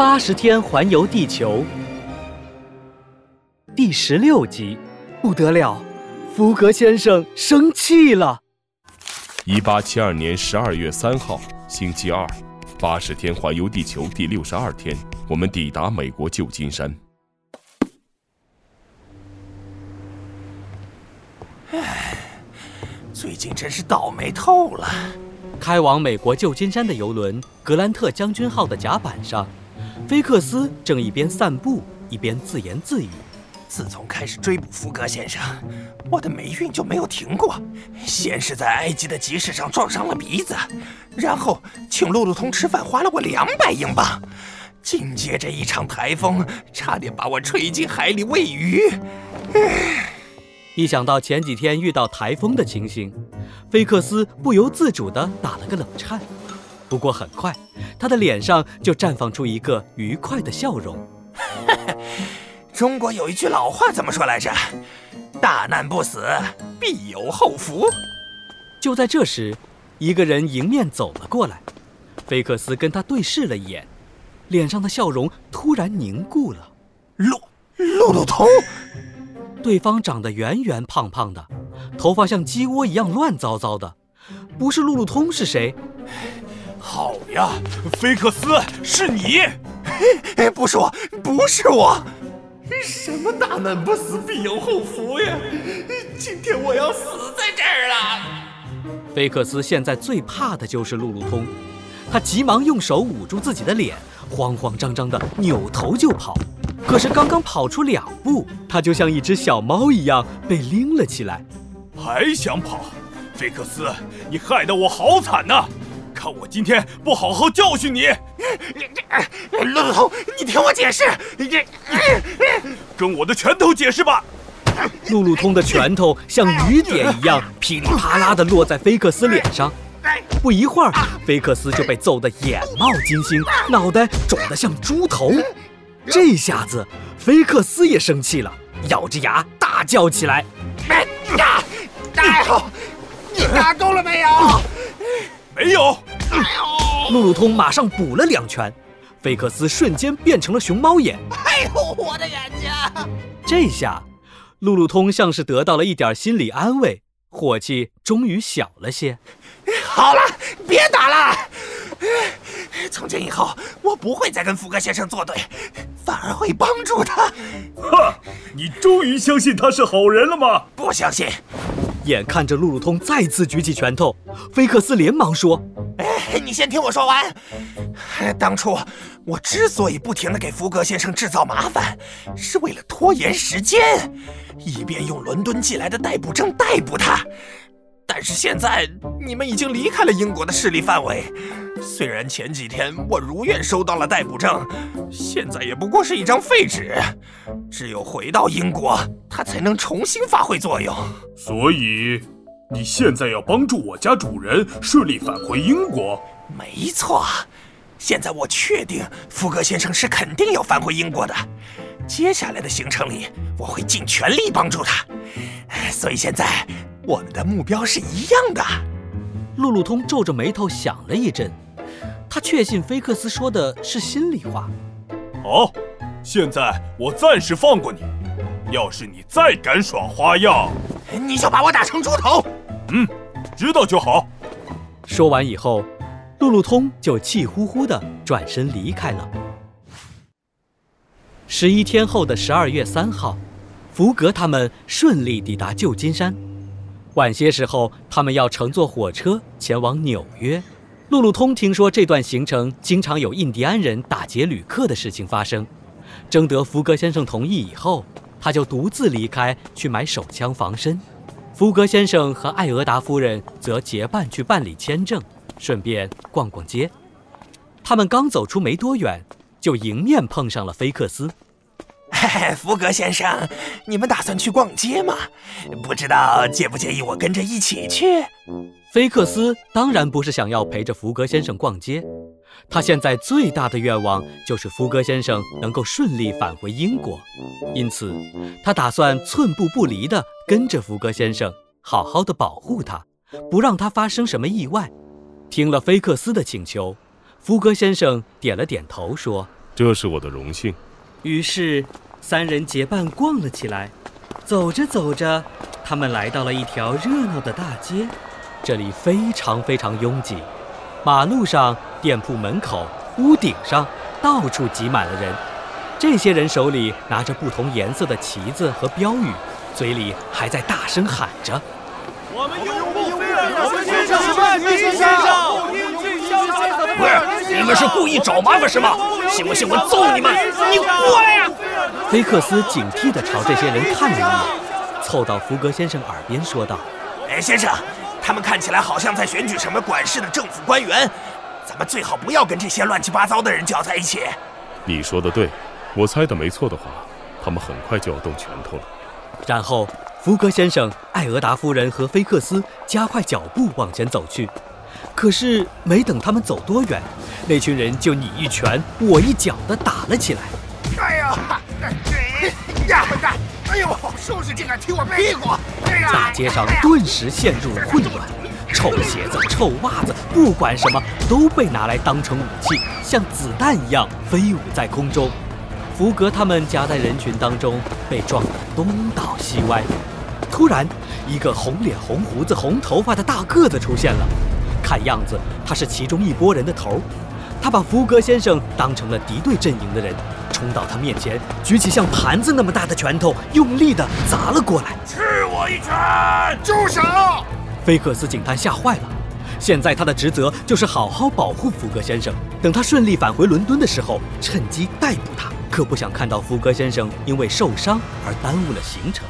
八十天环游地球，第十六集，不得了，福格先生生气了。一八七二年十二月三号，星期二，八十天环游地球第六十二天，我们抵达美国旧金山。唉，最近真是倒霉透了。开往美国旧金山的游轮“格兰特将军号”的甲板上，菲克斯正一边散步一边自言自语：“自从开始追捕福格先生，我的霉运就没有停过。先是在埃及的集市上撞伤了鼻子，然后请路路通吃饭花了我两百英镑，紧接着一场台风差点把我吹进海里喂鱼。唉。”一想到前几天遇到台风的情形，菲克斯不由自主地打了个冷颤。不过很快，他的脸上就绽放出一个愉快的笑容。中国有一句老话怎么说来着？大难不死，必有后福。就在这时，一个人迎面走了过来，菲克斯跟他对视了一眼，脸上的笑容突然凝固了。路路路通。对方长得圆圆胖胖的，头发像鸡窝一样乱糟糟的，不是路路通是谁？好呀，菲克斯，是你！不是我，不是我！什么大难不死必有后福呀？今天我要死在这儿了！菲克斯现在最怕的就是路路通，他急忙用手捂住自己的脸，慌慌张张的扭头就跑。可是刚刚跑出两步，他就像一只小猫一样被拎了起来。还想跑，菲克斯，你害得我好惨呐！看我今天不好好教训你！路路通，你听我解释，跟我的拳头解释吧。路路通的拳头像雨点一样噼里啪啦地落在菲克斯脸上，不一会儿，菲克斯就被揍得眼冒金星，脑袋肿得像猪头。这下子，菲克斯也生气了，咬着牙大叫起来：“打！打！你打够了没有？没有。”路路通马上补了两拳，菲克斯瞬间变成了熊猫眼。哎呦，我的眼睛！这下，路路通像是得到了一点心理安慰，火气终于小了些。好了，别打了。从今以后，我不会再跟福格先生作对，反而会帮助他。哼，你终于相信他是好人了吗？不相信。眼看着路路通再次举起拳头，菲克斯连忙说：“哎，你先听我说完。当初我之所以不停地给福格先生制造麻烦，是为了拖延时间，以便用伦敦寄来的逮捕证逮捕他。但是现在你们已经离开了英国的势力范围。”虽然前几天我如愿收到了逮捕证，现在也不过是一张废纸。只有回到英国，它才能重新发挥作用。所以，你现在要帮助我家主人顺利返回英国？没错。现在我确定福格先生是肯定要返回英国的。接下来的行程里，我会尽全力帮助他。所以现在，我们的目标是一样的。路路通皱着眉头想了一阵。他确信菲克斯说的是心里话。好，现在我暂时放过你。要是你再敢耍花样，你就把我打成猪头。嗯，知道就好。说完以后，路路通就气呼呼地转身离开了。十一天后的十二月三号，福格他们顺利抵达旧金山。晚些时候，他们要乘坐火车前往纽约。路路通听说这段行程经常有印第安人打劫旅客的事情发生，征得福格先生同意以后，他就独自离开去买手枪防身。福格先生和艾俄达夫人则结伴去办理签证，顺便逛逛街。他们刚走出没多远，就迎面碰上了菲克斯。嘿福格先生，你们打算去逛街吗？不知道介不介意我跟着一起去？菲克斯当然不是想要陪着福格先生逛街，他现在最大的愿望就是福格先生能够顺利返回英国，因此他打算寸步不离地跟着福格先生，好好的保护他，不让他发生什么意外。听了菲克斯的请求，福格先生点了点头，说：“这是我的荣幸。于是，三人结伴逛了起来。走着走着，他们来到了一条热闹的大街，这里非常非常拥挤。马路上、店铺门口、屋顶上，到处挤满了人。这些人手里拿着不同颜色的旗子和标语，嘴里还在大声喊着：“我们拥护菲尔斯先生，曼迪先生，英俊潇洒的不是，你们是故意找麻烦是吗？信不信我揍你们？你过来呀！”菲克斯警惕地朝这些人看了一眼，凑到福格先生耳边说道：“哎，先生。”他们看起来好像在选举什么管事的政府官员，咱们最好不要跟这些乱七八糟的人搅在一起。你说的对，我猜的没错的话，他们很快就要动拳头了。然后，福格先生、艾俄达夫人和菲克斯加快脚步往前走去。可是，没等他们走多远，那群人就你一拳我一脚的打了起来。哎呀！呀！哎呦！收拾竟敢踢我屁股！大街上顿时陷入了混乱，臭鞋子、臭袜子，不管什么都被拿来当成武器，像子弹一样飞舞在空中。福格他们夹在人群当中，被撞得东倒西歪。突然，一个红脸、红胡子、红头发的大个子出现了，看样子他是其中一拨人的头。他把福格先生当成了敌对阵营的人。冲到他面前，举起像盘子那么大的拳头，用力地砸了过来。吃我一拳！住手！菲克斯警探吓坏了。现在他的职责就是好好保护福格先生，等他顺利返回伦敦的时候，趁机逮捕他。可不想看到福格先生因为受伤而耽误了行程。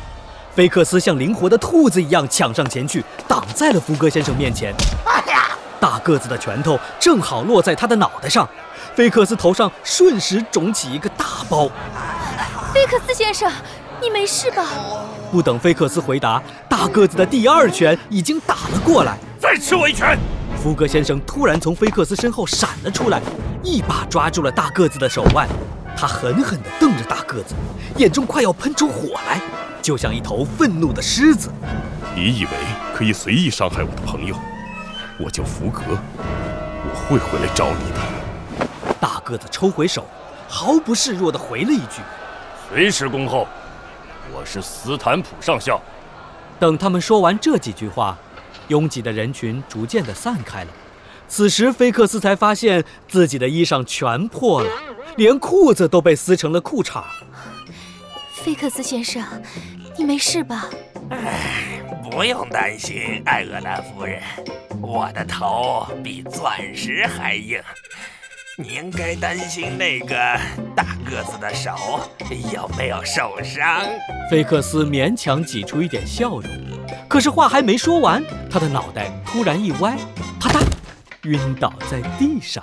菲克斯像灵活的兔子一样抢上前去，挡在了福格先生面前。哎呀！大个子的拳头正好落在他的脑袋上。菲克斯头上瞬时肿起一个大包。菲克斯先生，你没事吧？不等菲克斯回答，大个子的第二拳已经打了过来。再吃我一拳！福格先生突然从菲克斯身后闪了出来，一把抓住了大个子的手腕。他狠狠地瞪着大个子，眼中快要喷出火来，就像一头愤怒的狮子。你以为可以随意伤害我的朋友？我叫福格，我会回来找你的。大个子抽回手，毫不示弱地回了一句：“随时恭候。”我是斯坦普上校。等他们说完这几句话，拥挤的人群逐渐的散开了。此时，菲克斯才发现自己的衣裳全破了，连裤子都被撕成了裤衩。菲克斯先生，你没事吧？哎，不用担心，艾俄达夫人，我的头比钻石还硬。你应该担心那个大个子的手有没有受伤。菲克斯勉强挤出一点笑容，可是话还没说完，他的脑袋突然一歪，啪嗒，晕倒在地上。